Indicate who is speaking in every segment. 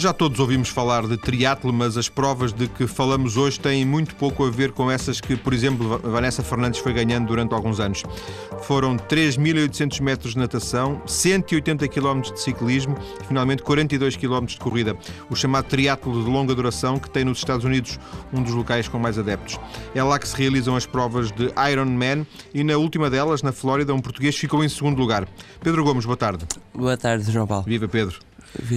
Speaker 1: Já todos ouvimos falar de triatlo, mas as provas de que falamos hoje têm muito pouco a ver com essas que, por exemplo, Vanessa Fernandes foi ganhando durante alguns anos. Foram 3.800 metros de natação, 180 km de ciclismo e, finalmente, 42 km de corrida. O chamado triatlo de longa duração, que tem nos Estados Unidos um dos locais com mais adeptos. É lá que se realizam as provas de Ironman e, na última delas, na Flórida, um português ficou em segundo lugar. Pedro Gomes, boa tarde.
Speaker 2: Boa tarde, João Paulo.
Speaker 1: Viva Pedro.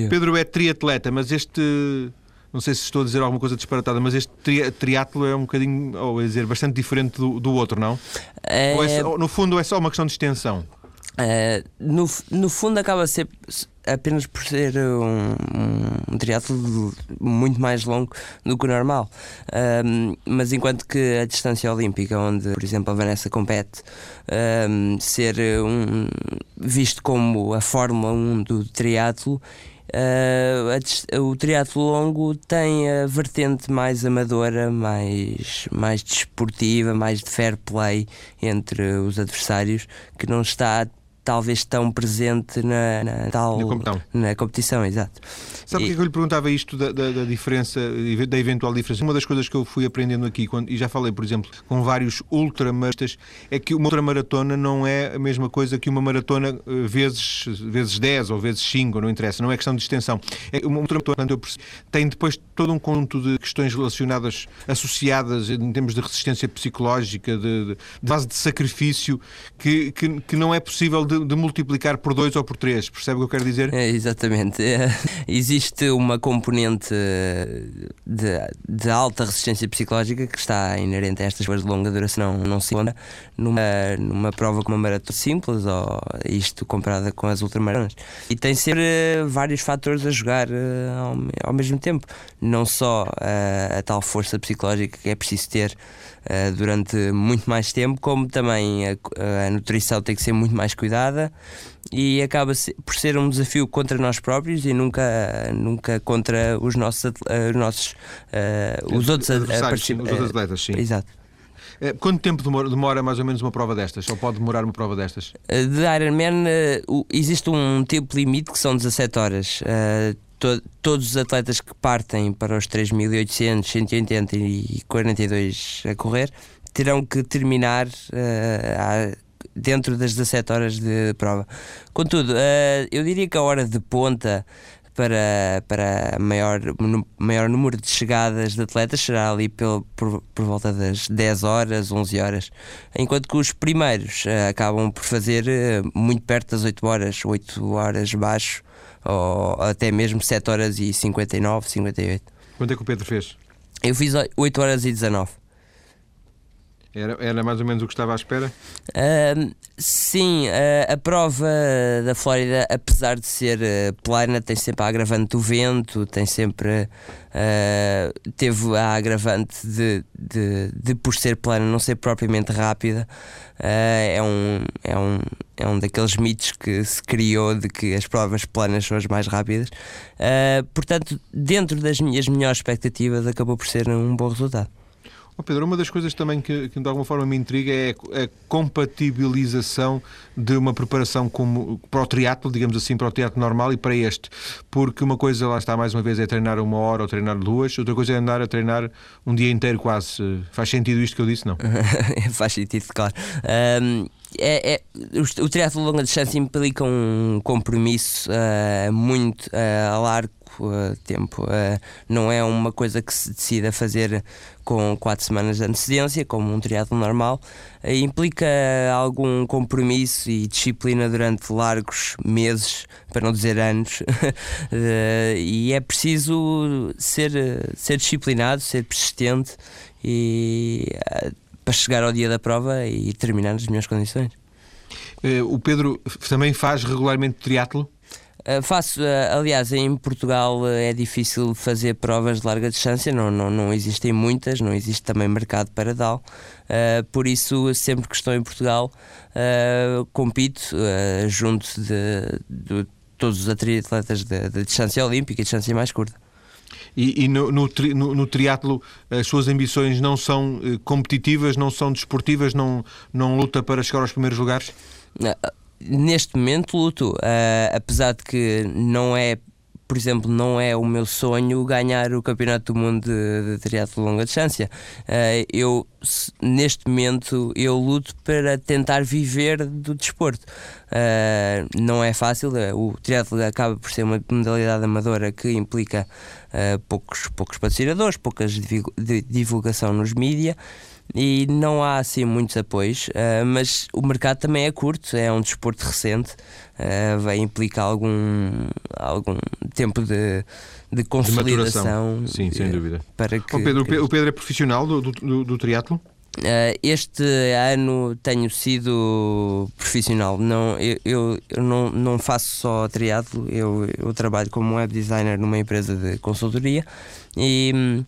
Speaker 1: Pedro é triatleta, mas este. Não sei se estou a dizer alguma coisa disparatada, mas este tri triatlo é um bocadinho, ou a dizer, bastante diferente do, do outro, não? É... É só, no fundo, é só uma questão de extensão.
Speaker 2: Uh, no, no fundo, acaba a ser apenas por ser um, um, triatlo muito mais longo do que o normal. Um, mas enquanto que a distância olímpica, onde, por exemplo, a Vanessa compete, um, ser um, visto como a Fórmula 1 do triatlo, Uh, o triatlo longo tem a vertente mais amadora, mais, mais desportiva, mais de fair play entre os adversários, que não está talvez tão presente na, na tal
Speaker 1: na competição.
Speaker 2: Na competição exato.
Speaker 1: Sabe porquê que eu lhe perguntava isto da, da, da, diferença, da eventual diferença? Uma das coisas que eu fui aprendendo aqui, quando, e já falei, por exemplo, com vários ultramaratistas, é que uma ultramaratona não é a mesma coisa que uma maratona eh, vezes, vezes 10 ou vezes 5, não interessa, não é questão de extensão. É uma ultramaratona eu percebi, tem depois todo um conjunto de questões relacionadas, associadas em termos de resistência psicológica, de, de, de base de sacrifício, que, que, que não é possível de de, de, multiplicar por dois ou por três, percebe o que eu quero dizer?
Speaker 2: É, exatamente. É, existe uma componente de, de, alta resistência psicológica que está inerente a estas coisas de longa duração, não, não se encontra numa, numa prova como uma maratona simples ou isto comparada com as ultramaratonas. E tem sempre vários fatores a jogar eh, ao, ao mesmo tempo, não só a, a tal força psicológica que é preciso ter uh, durante muito mais tempo, como também a, a, nutrição tem que ser muito mais cuidada e acaba por ser um desafio contra nós próprios e nunca, nunca contra os nossos, uh, nossos uh, os outros,
Speaker 1: adversários, sim, os outros atletas. Sim.
Speaker 2: Exato.
Speaker 1: Quanto tempo demora, demora, mais ou menos uma prova destas? Ou pode demorar uma prova destas?
Speaker 2: De Ironman existe um tempo limite que são 17 horas to, todos os atletas que partem para os 3.800, 180 e 42 a correr terão que terminar uh, dentro das 17 horas de prova. Contudo, uh, eu diria que a hora de ponta para, para maior, maior número de chegadas de atletas será ali pelo, por, por volta das 10 horas, 11 horas, enquanto que os primeiros uh, acabam por fazer uh, muito perto das 8 horas, 8 horas baixo, ou até mesmo 7 horas e 59, 58.
Speaker 1: Quanto é que o Pedro fez?
Speaker 2: Eu fiz 8 horas e 19.
Speaker 1: Era, era mais ou menos o que estava à espera?
Speaker 2: Uh, sim, uh, a prova da Flórida, apesar de ser uh, plana, tem sempre a agravante do vento, tem sempre. Ah, teve a agravante de, de, de, por ser plana, não ser propriamente rápida. é, um, é, um, é um daqueles mitos que se criou de que as provas planas são as mais rápidas. portanto, dentro das minhas melhores expectativas, acabou por ser um bom resultado.
Speaker 1: Oh Pedro, uma das coisas também que, que, de alguma forma me intriga é a compatibilização de uma preparação como, para o triatlo, digamos assim, para o triatlo normal e para este. Porque uma coisa, lá está mais uma vez, é treinar uma hora ou treinar duas, outra coisa é andar a treinar um dia inteiro quase. Faz sentido isto que eu disse, não?
Speaker 2: Faz sentido, claro. Um, é, é, o, triatlo longa distância implica um compromisso uh, muito uh, a tempo. Uh, não é uma coisa que se decida fazer com quatro semanas de antecedência, como um triatlo normal. Uh, implica algum compromisso e disciplina durante largos meses, para não dizer anos. e é preciso ser, ser disciplinado, ser persistente e para chegar ao dia da prova e terminar nas melhores condições.
Speaker 1: O Pedro também faz regularmente triatlo?
Speaker 2: Uh, faço, uh, aliás, em Portugal uh, é difícil fazer provas de larga distância, não, não, não existem muitas, não existe também mercado para tal. por isso, sempre que estou em Portugal, compito junto de, de, todos os atletas da distância olímpica e distância mais curta.
Speaker 1: E, e no, no, no, no, triatlo as suas ambições não são competitivas, não são desportivas, não, não luta para chegar aos primeiros lugares?
Speaker 2: Neste momento luto, uh, apesar de que não é por exemplo, não é o meu sonho ganhar o Campeonato do Mundo de, de Triatlo Longa Distância. Uh, eu, neste momento, eu luto para tentar viver do desporto. Uh, não é fácil, o triatlo acaba por ser uma modalidade amadora que implica poucos, poucos patrocinadores, poucas divulgação nos mídias e não há assim muitos apoios, uh, mas o mercado também é curto, é um desporto recente, uh, vai implicar algum, algum tempo de, de consolidação.
Speaker 1: De Sim, sem dúvida.
Speaker 2: Para que,
Speaker 1: oh, Pedro, que... o Pedro é profissional do, do, do triatlo?
Speaker 2: Uh, este ano tenho sido profissional. Não, eu, eu, eu não, não faço só triatlo, eu, eu trabalho como web designer numa empresa de consultoria e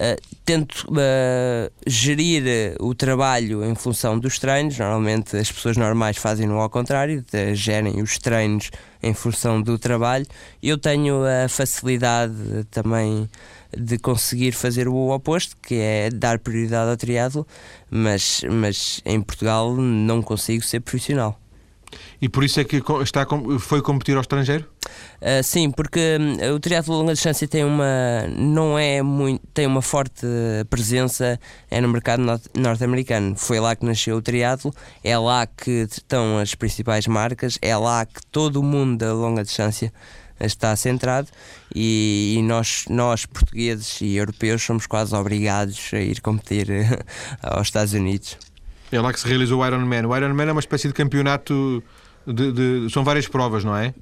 Speaker 2: Uh, tento uh, gerir o trabalho em função dos treinos. Normalmente as pessoas normais fazem-no ao contrário, gerem os treinos em função do trabalho. Eu tenho a facilidade também de conseguir fazer o oposto, que é dar prioridade ao triatlo, mas, mas em Portugal não consigo ser profissional.
Speaker 1: E por isso é que está, foi competir ao estrangeiro?
Speaker 2: Uh, sim, porque hum, o triatlo de longa distância tem uma não é muito tem uma forte presença é no mercado norte-americano. Foi lá que nasceu o triatlo, é lá que estão as principais marcas, é lá que todo o mundo da longa distância está centrado e, e, nós, nós, portugueses e europeus, somos quase obrigados a ir competir aos Estados Unidos.
Speaker 1: É lá que se realizou o Ironman. O Ironman é uma espécie de campeonato. De, de, são várias provas, não é?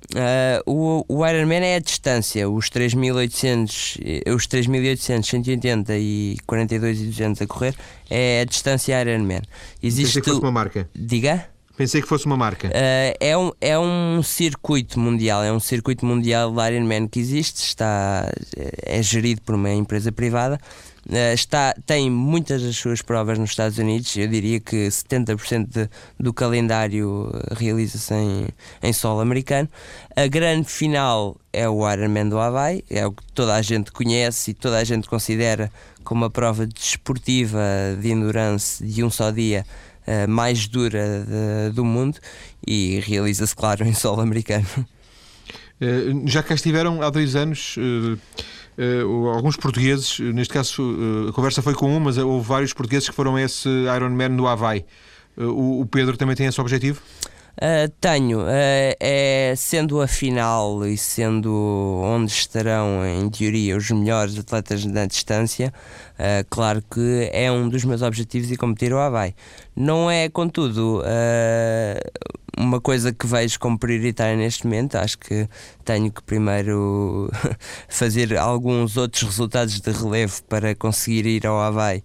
Speaker 2: Uh, o, o Ironman é a distância, os 3.800, os 3.800, 180 e 42 e 200 a correr, é a distância Ironman.
Speaker 1: Existe Pensei que fosse uma marca.
Speaker 2: Diga?
Speaker 1: Pensei que fosse uma marca.
Speaker 2: Uh, é, um, é um circuito mundial, é um circuito mundial de Ironman que existe, está, é gerido por uma empresa privada eh, está, tem muitas das suas provas nos Estados Unidos, eu diria que 70% de, do calendário eh, realiza-se em, em solo americano. A grande final é o Ironman do Havaí, é o que toda a gente conhece e toda a gente considera como a prova desportiva de endurance de um só dia uh, mais dura de, do mundo e realiza-se, claro, em solo americano.
Speaker 1: Uh, já cá estiveram há dois anos. Uh uh, alguns portugueses, neste caso uh, a conversa foi com um, mas houve vários portugueses que foram a esse Ironman no Havaí. Uh, o, o Pedro também tem esse objetivo?
Speaker 2: Uh, tenho, uh, é, sendo a final e sendo onde estarão, em teoria, os melhores atletas na distância, uh, claro que é um dos meus objetivos e competir o Havaí. Não é, contudo, uma coisa que vejo como prioritária neste momento. Acho que tenho que primeiro fazer alguns outros resultados de relevo para conseguir ir ao Havaí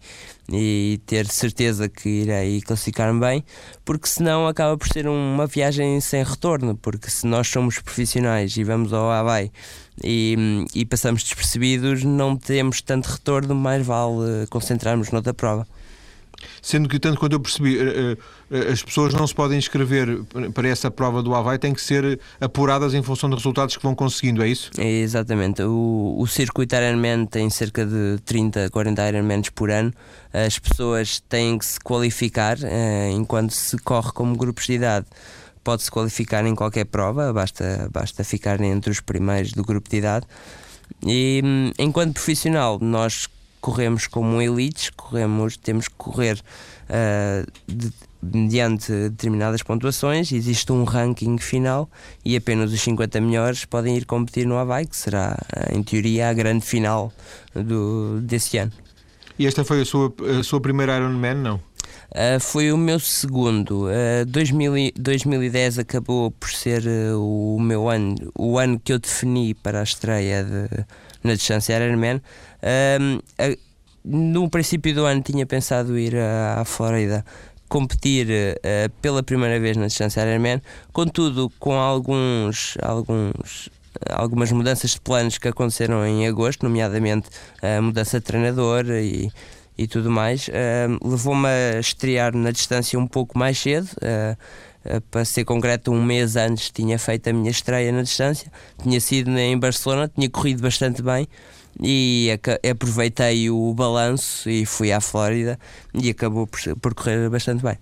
Speaker 2: e ter certeza que irei classificar-me bem, porque senão acaba por ser uma viagem sem retorno. Porque se nós somos profissionais e vamos ao Havaí e, e passamos despercebidos, não temos tanto retorno, mais vale concentrarmos noutra prova.
Speaker 1: Sendo que, tanto quanto eu percebi, eh, eh, as pessoas não se podem inscrever para essa prova do Havaí, têm que ser apuradas em função dos resultados que vão conseguindo, é isso?
Speaker 2: É, exatamente. O, o circuito Ironman tem cerca de 30, 40 Ironmans por ano. As pessoas têm que se qualificar eh, enquanto se corre como grupos de idade pode-se qualificar em qualquer prova, basta, basta ficar entre os primeiros do grupo de idade. E hum, enquanto profissional, nós corremos como elites, corremos, temos que correr uh, de, mediante determinadas pontuações, existe um ranking final e apenas os 50 melhores podem ir competir no Havaí, que será, em teoria, a grande final do, desse ano.
Speaker 1: E esta foi a sua, a sua primeira Ironman, não?
Speaker 2: Uh, foi o meu segundo. Uh, 2000, 2010 acabou por ser uh, o meu ano, o ano que eu defini para a estreia de, na distância Ironman. Uh, no princípio do ano tinha pensado ir à, à Flórida competir uh, pela primeira vez na distância Ironman, contudo com alguns, alguns algumas mudanças de planos que aconteceram em agosto, nomeadamente a mudança de treinador e, e tudo mais, uh, levou-me a estrear na distância um pouco mais cedo. Uh, para ser concreto, um mês antes tinha feito a minha estreia na distância, tinha sido em Barcelona, tinha corrido bastante bem e aproveitei o balanço e fui à Flórida e acabou por, por correr bastante bem.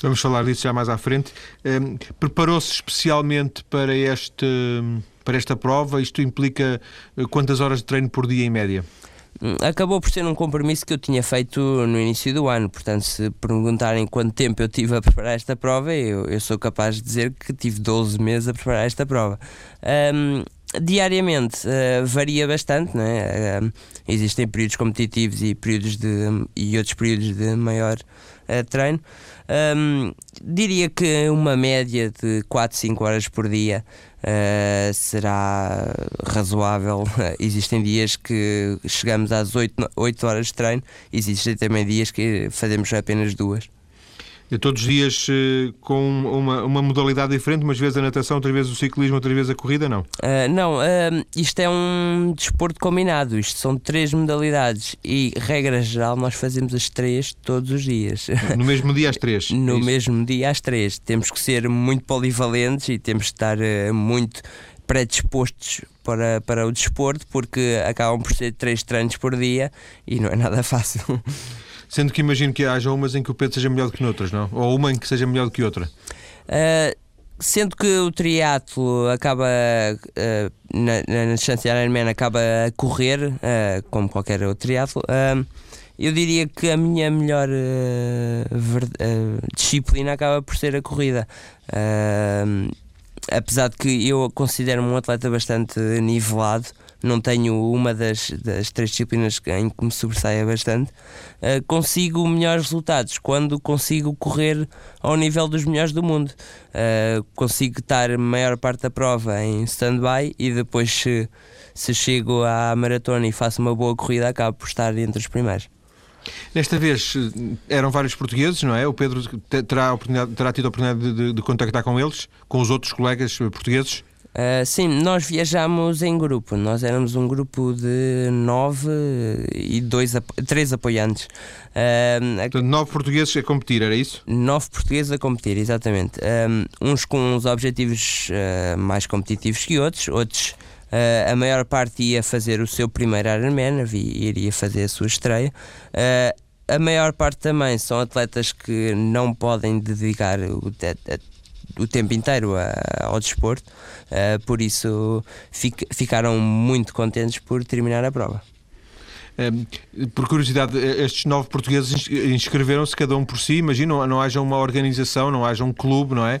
Speaker 1: Vamos falar disso já mais à frente. Um, Preparou-se especialmente para este para esta prova? Isto implica eh, quantas horas de treino por dia em média?
Speaker 2: Acabou por ser um compromisso que eu tinha feito no início do ano, portanto, se perguntarem quanto tempo eu tive a preparar esta prova, eu, eu sou capaz de dizer que tive 12 meses a preparar esta prova. Um, diariamente uh, varia bastante? Uh, existem períodos competitivos e períodos de e outros períodos de maior uh, treino. Um, diria que uma média de 4, 5 horas por dia será razoável. Existem dias que chegamos às 8, 8 horas de treino, existem também dias que fazemos apenas duas
Speaker 1: todos os dias eh, com uma, uma modalidade diferente, umas vezes a natação, outras vezes o ciclismo, outras vezes a corrida, não?
Speaker 2: Uh, não, uh, isto é um desporto combinado, isto são três modalidades e, regra geral, nós fazemos as três todos os dias.
Speaker 1: No mesmo dia às três?
Speaker 2: no é mesmo dia às três. Temos que ser muito polivalentes e temos que estar uh, muito predispostos para, para o desporto, porque acabam por ser três treinos por dia e não é nada fácil.
Speaker 1: Sendo que imagino que haja umas em que o Pedro seja melhor do que noutras, não? Ou uma em que seja melhor do que outra.
Speaker 2: Uh, sendo que o triatlo acaba uh, na, na distância Ironman acaba a correr, uh, como qualquer outro triatlo, eu diria que a minha melhor disciplina acaba por ser a corrida. apesar de que eu considero-me um atleta bastante nivelado, não tenho uma das, das três disciplinas em que me sobressaia bastante, uh, consigo melhores resultados quando consigo correr ao nível dos melhores do mundo. Uh, consigo estar a maior parte da prova em stand-by e depois, se, se chego à maratona e faço uma boa corrida, acabo por estar entre os primeiros.
Speaker 1: Desta vez eh, eram vários portugueses, não é? O Pedro terá, terá tido a oportunidade de, de, de contactar com eles, com os outros colegas portugueses?
Speaker 2: Uh, sim, nós viajámos em grupo. Nós éramos um grupo de nove e dois, três apoiantes.
Speaker 1: Uh, Portanto, nove portugueses a competir, era isso?
Speaker 2: Nove portugueses a competir, exatamente. Um, uns com uns objetivos uh, mais competitivos que outros, outros. a maior parte ia fazer o seu primeiro Ironman, iria fazer a sua estreia a maior parte também são atletas que não podem dedicar o, o tempo inteiro ao desporto, uh, por isso fic, ficaram muito contentes por terminar a prova.
Speaker 1: Um, por curiosidade, estes nove portugueses inscreveram-se cada um por si. Imagino, não, não haja uma organização, não haja um clube, não é?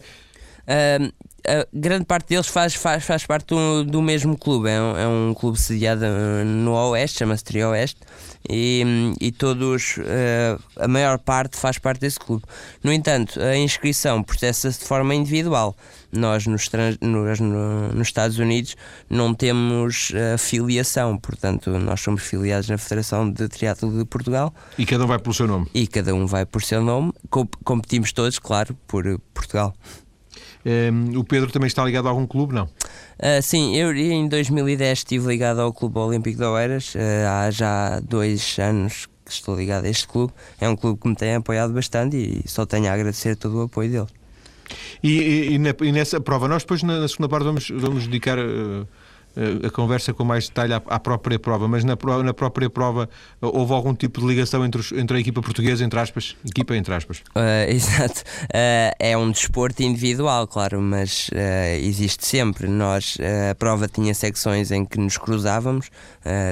Speaker 2: Uh, a grande parte deles faz, faz, faz parte do, do mesmo clube. É um, é um clube sediado no Oeste, chama-se Trio Oeste, e, e todos, uh, a maior parte faz parte desse clube. No entanto, a inscrição processa-se de forma individual. Nós, nos, nos, nos Estados Unidos, não temos uh, filiação, portanto, nós somos filiados na Federação de Triatlo de Portugal.
Speaker 1: E cada um vai pelo seu nome?
Speaker 2: E cada um vai por seu nome. Competimos todos, claro, por Portugal.
Speaker 1: Um, o Pedro também está ligado a algum clube, não?
Speaker 2: Uh, sim, eu em 2010 estive ligado ao Clube Olímpico de Oeiras, uh, há já dois anos que estou ligado a este clube. É um clube que me tem apoiado bastante e só tenho a agradecer todo o apoio dele.
Speaker 1: E, e, e, na, e nessa prova, nós depois na, na, segunda parte vamos, vamos dedicar. Uh a conversa com mais detalhe à, à própria prova, mas na, na, própria prova eh, houve algum tipo de ligação entre, os, entre a equipa portuguesa, entre aspas, equipa entre aspas?
Speaker 2: Uh, exato. Uh, é um desporto individual, claro, mas uh, existe sempre. Nós, a prova tinha secções em que nos cruzávamos,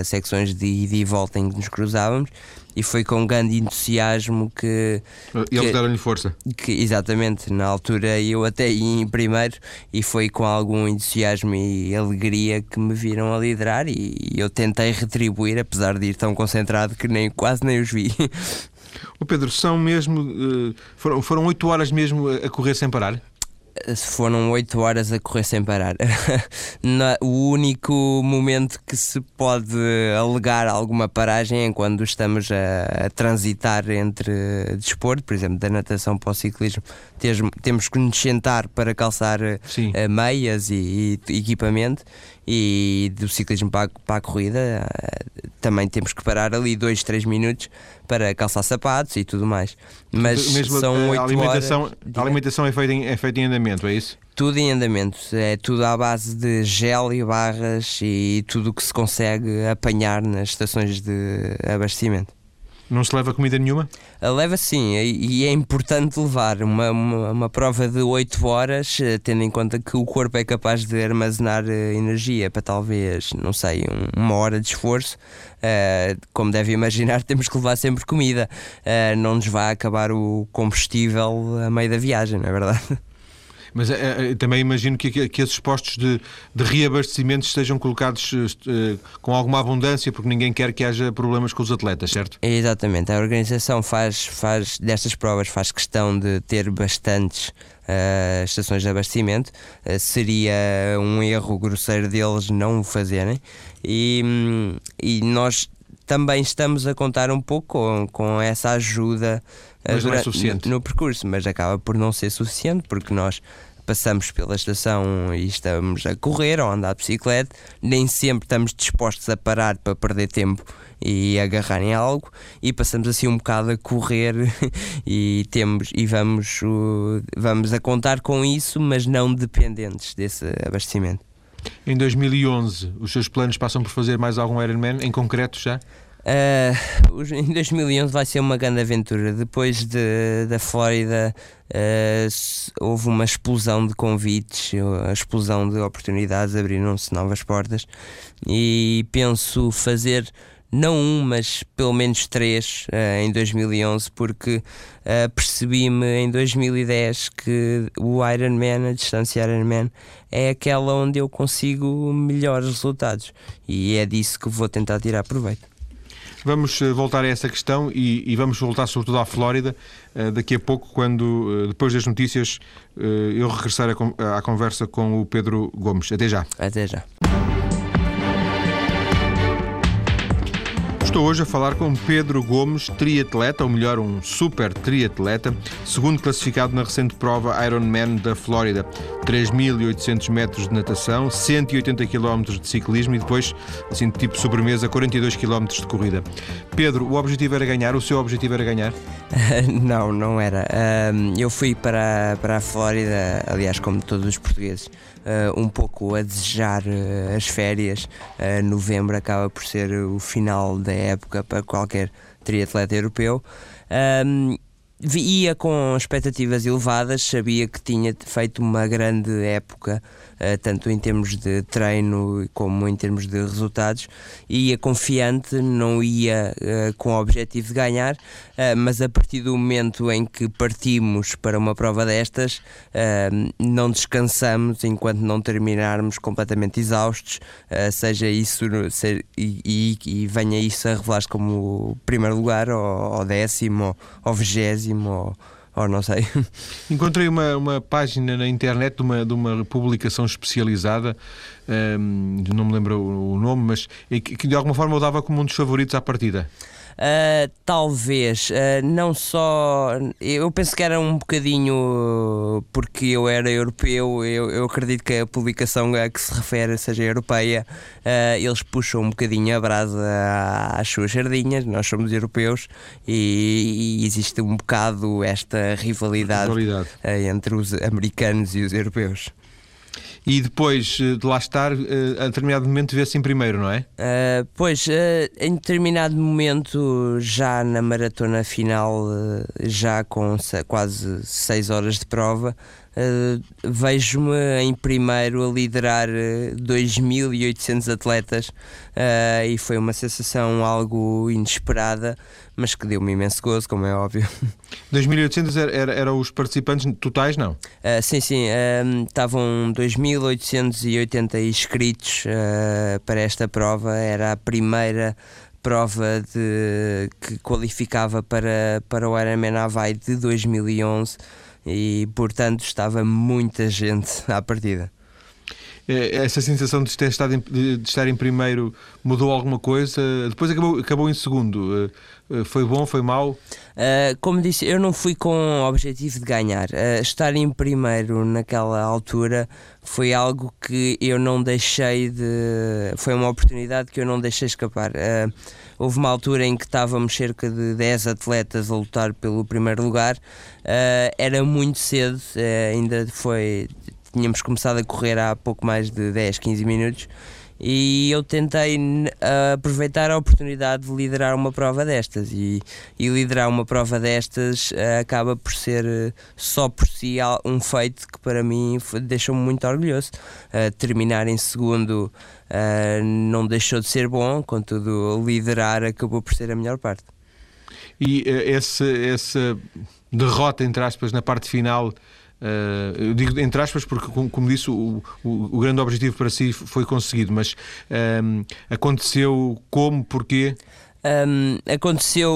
Speaker 2: secções de ida e volta em que nos cruzávamos e foi com grande entusiasmo que.
Speaker 1: E eles deram-lhe força.
Speaker 2: Que, exatamente, na altura eu até ia em primeiro e foi com algum entusiasmo e alegria que me viram a liderar e eu tentei retribuir, apesar de ir tão concentrado que nem, quase nem os vi.
Speaker 1: O Pedro, são mesmo. Eh, foram, 8 horas mesmo a correr sem parar?
Speaker 2: Foram 8 horas a correr sem parar. o único momento que se pode alegar alguma paragem é quando estamos a, a transitar entre desporto, por exemplo, da natação para o ciclismo, temos que nos sentar para calçar Sim. Eh, meias e, e equipamento e do ciclismo para a, para a corrida eh, também temos que parar ali 2, 3 minutos para calçar sapatos e tudo mais. Mas Mesmo são 8
Speaker 1: alimentação,
Speaker 2: horas.
Speaker 1: A alimentação é feita, em, é feita em andamento, é isso?
Speaker 2: Tudo em andamento, é tudo à base de gel e barras e tudo o que se consegue apanhar nas estações de abastecimento.
Speaker 1: Não se leva comida nenhuma?
Speaker 2: Leva sim, e é importante levar uma, uma, uma, prova de 8 horas, eh, tendo em conta que o corpo é capaz de armazenar eh, energia para talvez, não sei, uma hora de esforço. Uh, como deve imaginar, temos que levar sempre comida. Não nos vai acabar o combustível a meio da viagem, não é verdade?
Speaker 1: Mas é, também imagino que, que esses postos de, de reabastecimento estejam colocados uh, com alguma abundância, porque ninguém quer que haja problemas com os atletas, certo?
Speaker 2: Exatamente. A organização faz, faz destas provas faz questão de ter bastantes uh, estações de abastecimento. Uh, seria um erro grosseiro deles não o fazerem. E, e nós também estamos a contar um pouco com, com essa ajuda
Speaker 1: mas não é suficiente.
Speaker 2: No, no, percurso, mas acaba por não ser suficiente porque nós passamos pela estação e estamos a correr ou a andar de bicicleta, nem sempre estamos dispostos a parar para perder tempo e agarrar em algo e passamos assim um bocado a correr e temos e vamos vamos a contar com isso, mas não dependentes desse abastecimento.
Speaker 1: Em 2011, os seus planos passam por fazer mais algum Ironman em concreto já?
Speaker 2: Uh, em 2011 vai ser uma grande aventura. Depois de, da Flórida uh, houve uma explosão de convites, a explosão de oportunidades, abriram-se novas portas e penso fazer não um, mas pelo menos três uh, em 2011, porque uh, percebi-me em 2010 que o Ironman, a distância Ironman, é aquela onde eu consigo melhores resultados e é disso que vou tentar tirar proveito.
Speaker 1: Vamos eh, voltar a essa questão e, e vamos voltar sobretudo à Flórida uh, daqui a pouco, quando, uh, depois das notícias, eu regressar à conversa com o Pedro Gomes. Até já.
Speaker 2: Até já.
Speaker 1: Estou hoje a falar com Pedro Gomes, triatleta, ou melhor, um super triatleta, segundo classificado na recente prova Ironman da Flórida. 3.800 metros de natação, 180 km de ciclismo e depois, assim, tipo sobremesa, 42 km de corrida. Pedro, o objetivo era ganhar? O seu objetivo era ganhar?
Speaker 2: não, não era. eu fui para, para a Flórida, aliás, como todos os portugueses, uh, um pouco a desejar uh, as férias. Uh, novembro acaba por ser o final da época para qualquer triatleta europeu. Um, ia com expectativas elevadas, sabia que tinha feito uma grande época, tanto em termos de treino como em termos de resultados, ia confiante, não ia uh, com o objetivo de ganhar, uh, mas a partir do momento em que partimos para uma prova destas, não descansamos enquanto não terminarmos completamente exaustos, seja isso ser, e, e, venha isso a revelar-se como primeiro lugar, ou, ou décimo, ou, vigésimo ou, ou não sei.
Speaker 1: Encontrei uma, uma página na internet de uma, de uma publicação especializada, um, não me lembro o nome, mas que, que de alguma forma eu dava como um dos favoritos à partida.
Speaker 2: Uh, talvez, uh, não só. Eu penso que era um bocadinho porque eu era europeu, eu, eu acredito que a publicação a que se refere seja europeia, uh, eles puxam um bocadinho a brasa às suas sardinhas, nós somos europeus e, e existe um bocado esta rivalidade, rivalidade. entre os americanos e os europeus
Speaker 1: e depois eh, de lá estar, eh, a determinado momento vê-se em primeiro, não é?
Speaker 2: Uh, pois, uh, em determinado momento, já na maratona final, uh, já com quase 6 horas de prova, Uh, vejo-me em primeiro a liderar 2.800 atletas uh, e foi uma sensação algo inesperada, mas que deu-me imenso gozo, como é óbvio.
Speaker 1: 2.800 eram era, era os participantes totais, não?
Speaker 2: Uh, sim, sim. estavam 2.880 inscritos para esta prova. Era a primeira prova de, que qualificava para, para o Ironman Havaí de 2011 e, portanto, estava muita gente à partida.
Speaker 1: É, essa sensação de, ter estado em, de estar em primeiro mudou alguma coisa? Depois acabou, acabou em segundo. Eh, foi bom, foi mau?
Speaker 2: Uh, como disse, eu não fui com o objetivo de ganhar. Uh, estar em primeiro naquela altura foi algo que eu não deixei de. Foi uma oportunidade que eu não deixei escapar. Uh, houve uma altura em que estávamos cerca de 10 atletas a lutar pelo primeiro lugar. era muito cedo, ainda foi tínhamos começado a correr há pouco mais de 10, 15 minutos e eu tentei aproveitar a oportunidade de liderar uma prova destas e, e liderar uma prova destas uh, acaba por ser uh, só por si um feito que para mim deixou-me muito orgulhoso. Terminar em segundo não deixou de ser bom, contudo liderar acabou por ser a melhor parte.
Speaker 1: E essa, essa derrota, entre aspas, na parte final Uh, eu digo entre aspas porque, como, como disse, o, o, o, grande objetivo para si foi conseguido, mas um, aconteceu como, porquê?
Speaker 2: Um, aconteceu,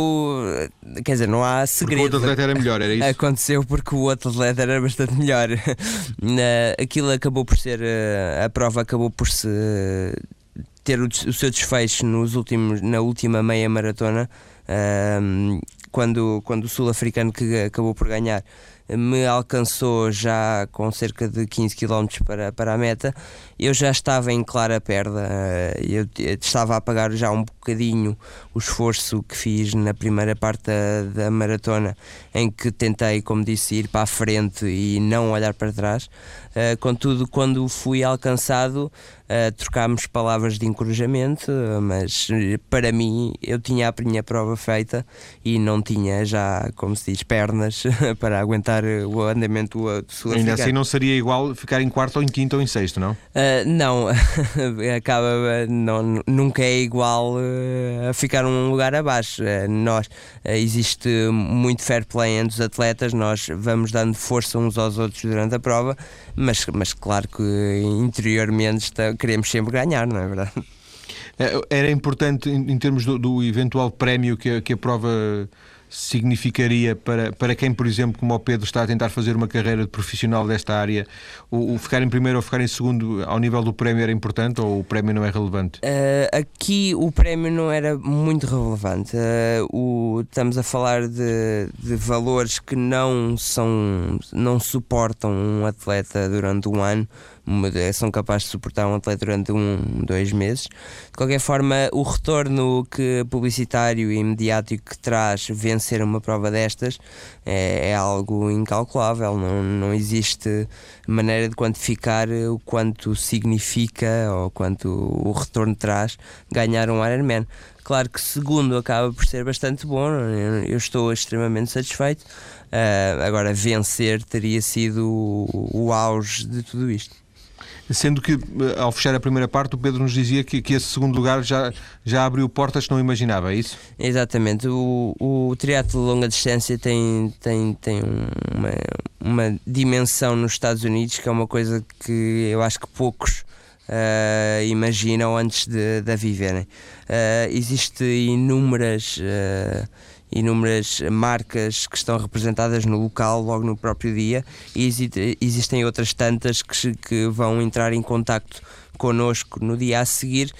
Speaker 2: quer dizer, não há segredo.
Speaker 1: Porque o outro atleta era melhor, era isso?
Speaker 2: Aconteceu porque o outro atleta era bastante melhor. Aquilo acabou por ser, a prova acabou por se ter o, o seu desfecho nos últimos, na última meia maratona, um, quando, quando o sul-africano que acabou por ganhar me alcançou já com cerca de 15 km para, para a meta. Eu já estava em clara perda, eh, eu estava a pagar já um bocadinho o esforço que fiz na primeira parte da, da maratona, em que tentei, como disse, ir para a frente e não olhar para trás. Uh, contudo, quando fui alcançado, uh, trocámos palavras de encorajamento, mas para mim eu tinha a minha prova feita e não tinha já, como se diz, pernas para aguentar o andamento do sul
Speaker 1: Ainda assim não seria igual ficar em quarto ou em quinto ou em sexto, não?
Speaker 2: Uh, não, acaba, não, nunca é igual a ficar um lugar abaixo. nós, existe muito fair play entre os atletas, nós vamos dando força uns aos outros durante a prova, mas, mas claro que interiormente está, queremos sempre ganhar, não é verdade?
Speaker 1: É, era importante, em, termos do, do eventual prémio que a, que a prova significaria para, para quem, por exemplo, como o Pedro, está a tentar fazer uma carreira de profissional desta área, o, o ficar em primeiro ou ficar em segundo ao nível do prémio era importante ou o prémio não é relevante?
Speaker 2: Uh, aqui o prémio não era muito relevante. Uh, o, estamos a falar de, de valores que não são não suportam um atleta durante um ano são capazes de suportar um atleta durante um, dois meses. De qualquer forma, o retorno que publicitário e mediático que traz vencer uma prova destas é, é algo incalculável. Não, não existe maneira de quantificar o quanto significa ou quanto o retorno traz ganhar um Ironman. Claro que segundo acaba por ser bastante bom, eu estou extremamente satisfeito. Uh, agora, vencer teria sido o, o auge de tudo isto.
Speaker 1: Sendo que, eh, ao fechar a primeira parte, o Pedro nos dizia que, que esse segundo lugar já, já abriu portas que não imaginava, é isso?
Speaker 2: Exatamente. O, o triatlo de longa distância tem, tem, tem uma, uma dimensão nos Estados Unidos que é uma coisa que eu acho que poucos uh, imaginam antes de, de a viverem. Uh, Existem inúmeras. Uh, inúmeras marcas que estão representadas no local logo no próprio dia e existem outras tantas que, que vão entrar em contacto connosco no dia a seguir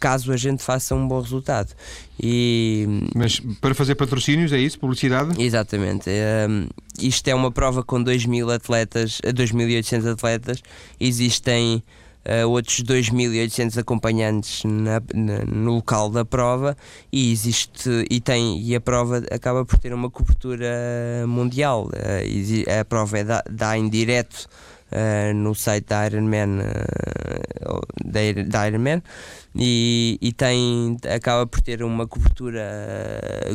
Speaker 2: caso a gente faça um bom resultado. E...
Speaker 1: Mas para fazer patrocínios, é isso? Publicidade?
Speaker 2: Exatamente. Um, isto é uma prova com 2.000 atletas, 2.800 atletas. Existem uh, outros 2.800 acompanhantes na, na, no local da prova e existe e tem e a prova acaba por ter uma cobertura mundial. Uh, a prova é da, dá em direto uh, no site da Ironman, da, da Ironman e, e tem acaba por ter uma cobertura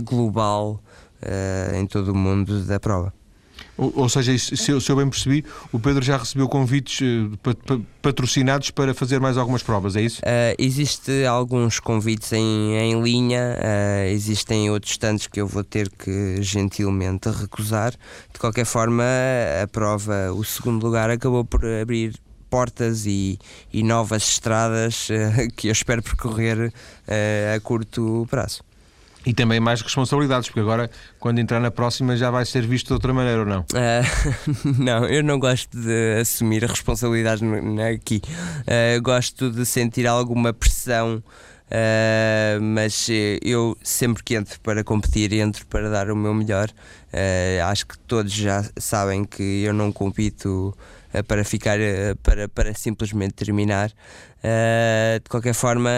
Speaker 2: global em todo o mundo da prova.
Speaker 1: Ou, ou seja, se eu, se eu, bem percebi, o Pedro já recebeu convites uh, patrocinados para fazer mais algumas provas, é isso?
Speaker 2: Uh, existe alguns convites em, em linha, uh, existem outros tantos que eu vou ter que gentilmente recusar. De qualquer forma, a prova, o segundo lugar, acabou por abrir portas e, e novas estradas que eu espero percorrer a curto prazo.
Speaker 1: E também mais responsabilidades, porque agora, quando entrar na próxima, já vai ser visto de outra maneira ou não?
Speaker 2: Uh, não, eu não gosto de assumir responsabilidades aqui. Uh, gosto de sentir alguma pressão. Uh, mas eu sempre que entro para competir, entro para dar o meu melhor. acho que todos já sabem que eu não compito para ficar eh, para, para simplesmente terminar. Uh, de qualquer forma,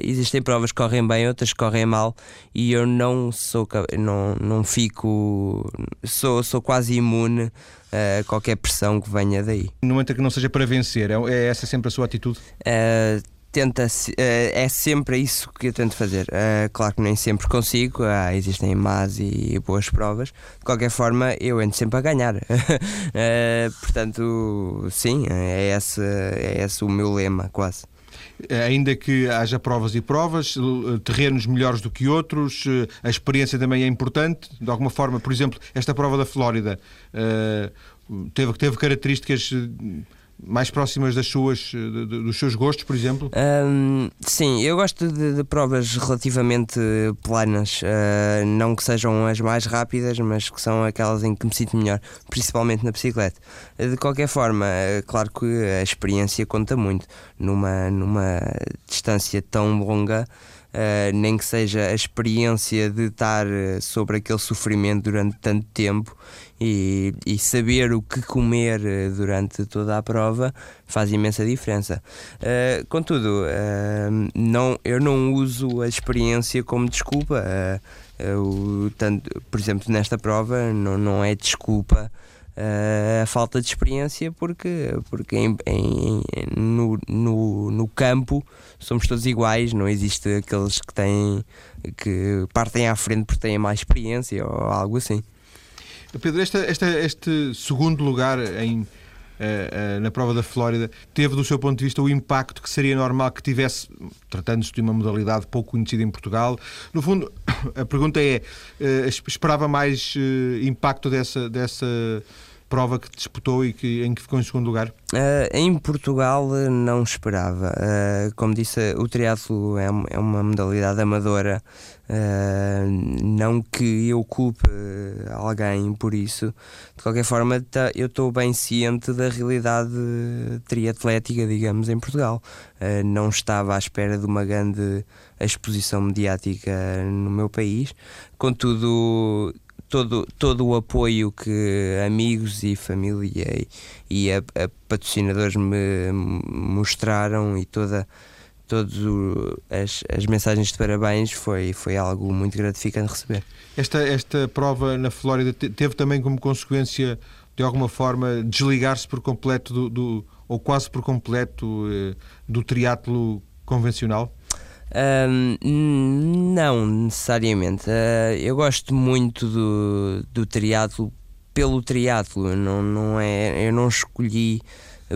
Speaker 2: existem provas que correm bem, outras que correm mal, e eu não sou não, não fico sou, sou quase imune a qualquer pressão que venha daí.
Speaker 1: No momento que não seja para vencer, é, é essa sempre a sua atitude?
Speaker 2: Uh, tenta é sempre isso que eu tento fazer. claro que nem sempre consigo, existem más e boas provas. De qualquer forma, eu entro sempre a ganhar. portanto, sim, é esse, é esse o meu lema, quase.
Speaker 1: Eh, ainda que haja provas e provas, eh, terrenos melhores do que outros, eh, a experiência também é importante. De alguma forma, por exemplo, esta prova da Flórida teve, teve características mais próximas das suas, de, dos seus gostos, por exemplo?
Speaker 2: Um, sim, eu gosto de, de provas relativamente planas, uh, não que sejam as mais rápidas, mas que são aquelas em que me sinto melhor, principalmente na bicicleta. De qualquer forma, uh, claro que a experiência conta muito numa, numa distância tão longa. Uh, nem que seja a experiência de estar sobre aquele sofrimento durante tanto tempo e, e, saber o que comer eh, durante toda a prova faz imensa diferença. Uh, contudo, uh, não, eu não uso a experiência como desculpa. Uh, tanto, por exemplo, nesta prova não, não é desculpa a falta de experiência porque, porque em, em, no, no, no campo somos todos iguais, não existe aqueles que têm que partem à frente porque têm mais experiência ou algo assim.
Speaker 1: Pedro, esta, esta, este segundo lugar em, Uh, uh, na prova da Flórida, teve do seu ponto de vista o impacto que seria normal que tivesse, tratando-se de uma modalidade pouco conhecida em Portugal. No fundo, a pergunta é: uh, esperava mais impacto dessa, dessa prova que disputou e que, em que ficou em segundo lugar?
Speaker 2: Uh, em Portugal não esperava. Uh, como disse, o triatlo é, é uma modalidade amadora. Uh, não que eu culpe alguém por isso. De qualquer forma, tá, eu estou bem ciente da realidade triatlética, digamos, em Portugal. não estava à espera de uma grande exposição mediática no meu país. Contudo, todo, todo o apoio que amigos e família e, e a, a patrocinadores me mostraram e toda todas as, as mensagens de parabéns foi, foi algo muito gratificante receber.
Speaker 1: Esta, esta prova na Flórida teve também como consequência, de alguma forma, desligar-se por completo do, do, ou quase por completo eh, do triatlo convencional?
Speaker 2: Não necessariamente. Uh, eu gosto muito do, do triatlo pelo triatlo. Não, não é, eu não escolhi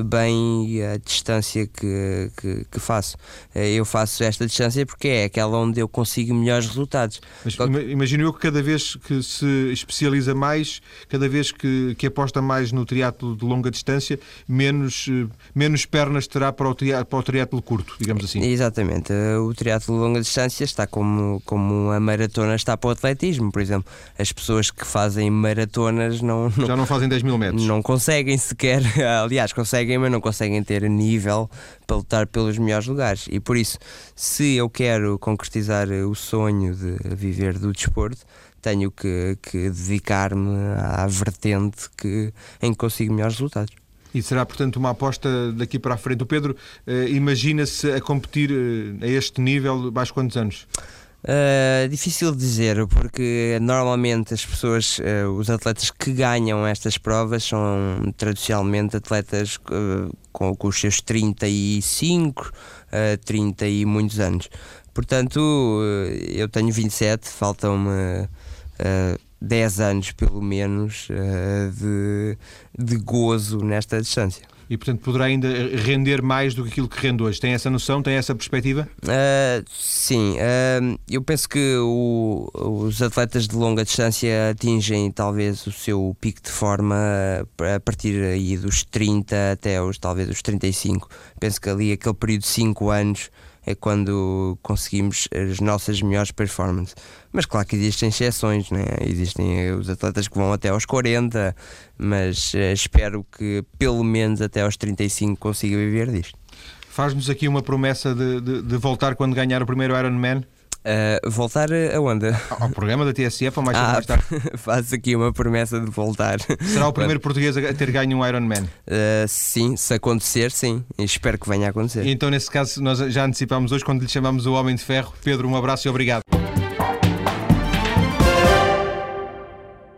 Speaker 2: bem a distância que, que, que, faço. Eh, eu faço esta distância porque é aquela onde eu consigo melhores resultados.
Speaker 1: Mas imagino eu que cada vez que se especializa mais, cada vez que, que aposta mais no triatlo de longa distância, menos, eh, menos pernas terá para o, triatlo, para o triatlo curto, digamos assim.
Speaker 2: Exatamente. Eh, o triatlo de longa distância está como, como a maratona está para o atletismo, por exemplo. As pessoas que fazem maratonas não,
Speaker 1: não já não fazem 10 mil metros.
Speaker 2: Não conseguem sequer, aliás, conseguem conseguem, mas não conseguem ter nível para lutar pelos melhores lugares. E por isso, se eu quero concretizar o sonho de viver do desporto, tenho que, que dedicar-me à vertente que, em que consigo melhores resultados.
Speaker 1: E será, portanto, uma aposta daqui para a frente. O Pedro eh, imagina-se a competir eh, a este nível mais quantos anos?
Speaker 2: Uh, difícil dizer, porque normalmente as pessoas, uh, os atletas que ganham estas provas são tradicionalmente atletas uh, com, com, os seus 35, uh, 30 e muitos anos. Portanto, eu tenho 27, faltam-me uh, 10 anos pelo menos de, de gozo nesta distância
Speaker 1: e, portanto, poderá ainda render mais do que aquilo que rende hoje. Tem essa noção? Tem essa perspectiva?
Speaker 2: Uh, sim. Uh, eu penso que o, os atletas de longa distância atingem talvez o seu pico de forma a partir aí dos 30 até os talvez os 35. Penso que ali aquele período de 5 anos é quando conseguimos as nossas melhores performances. Mas claro que existem exceções, né? existem os atletas que vão até aos 40, mas uh, espero que pelo menos até aos 35 consiga viver disto.
Speaker 1: Faz-nos aqui uma promessa de, de, de voltar quando ganhar o primeiro Ironman?
Speaker 2: Uh, voltar aonde?
Speaker 1: Ao programa da TSF ou mais, ah, tarde?
Speaker 2: Faço aqui uma promessa de voltar.
Speaker 1: Será o primeiro português a ter ganho um Ironman?
Speaker 2: Uh, sim, se acontecer, sim. Espero que venha a acontecer.
Speaker 1: Então, nesse caso, nós já antecipámos hoje quando lhe chamamos o Homem de Ferro. Pedro, um abraço e obrigado.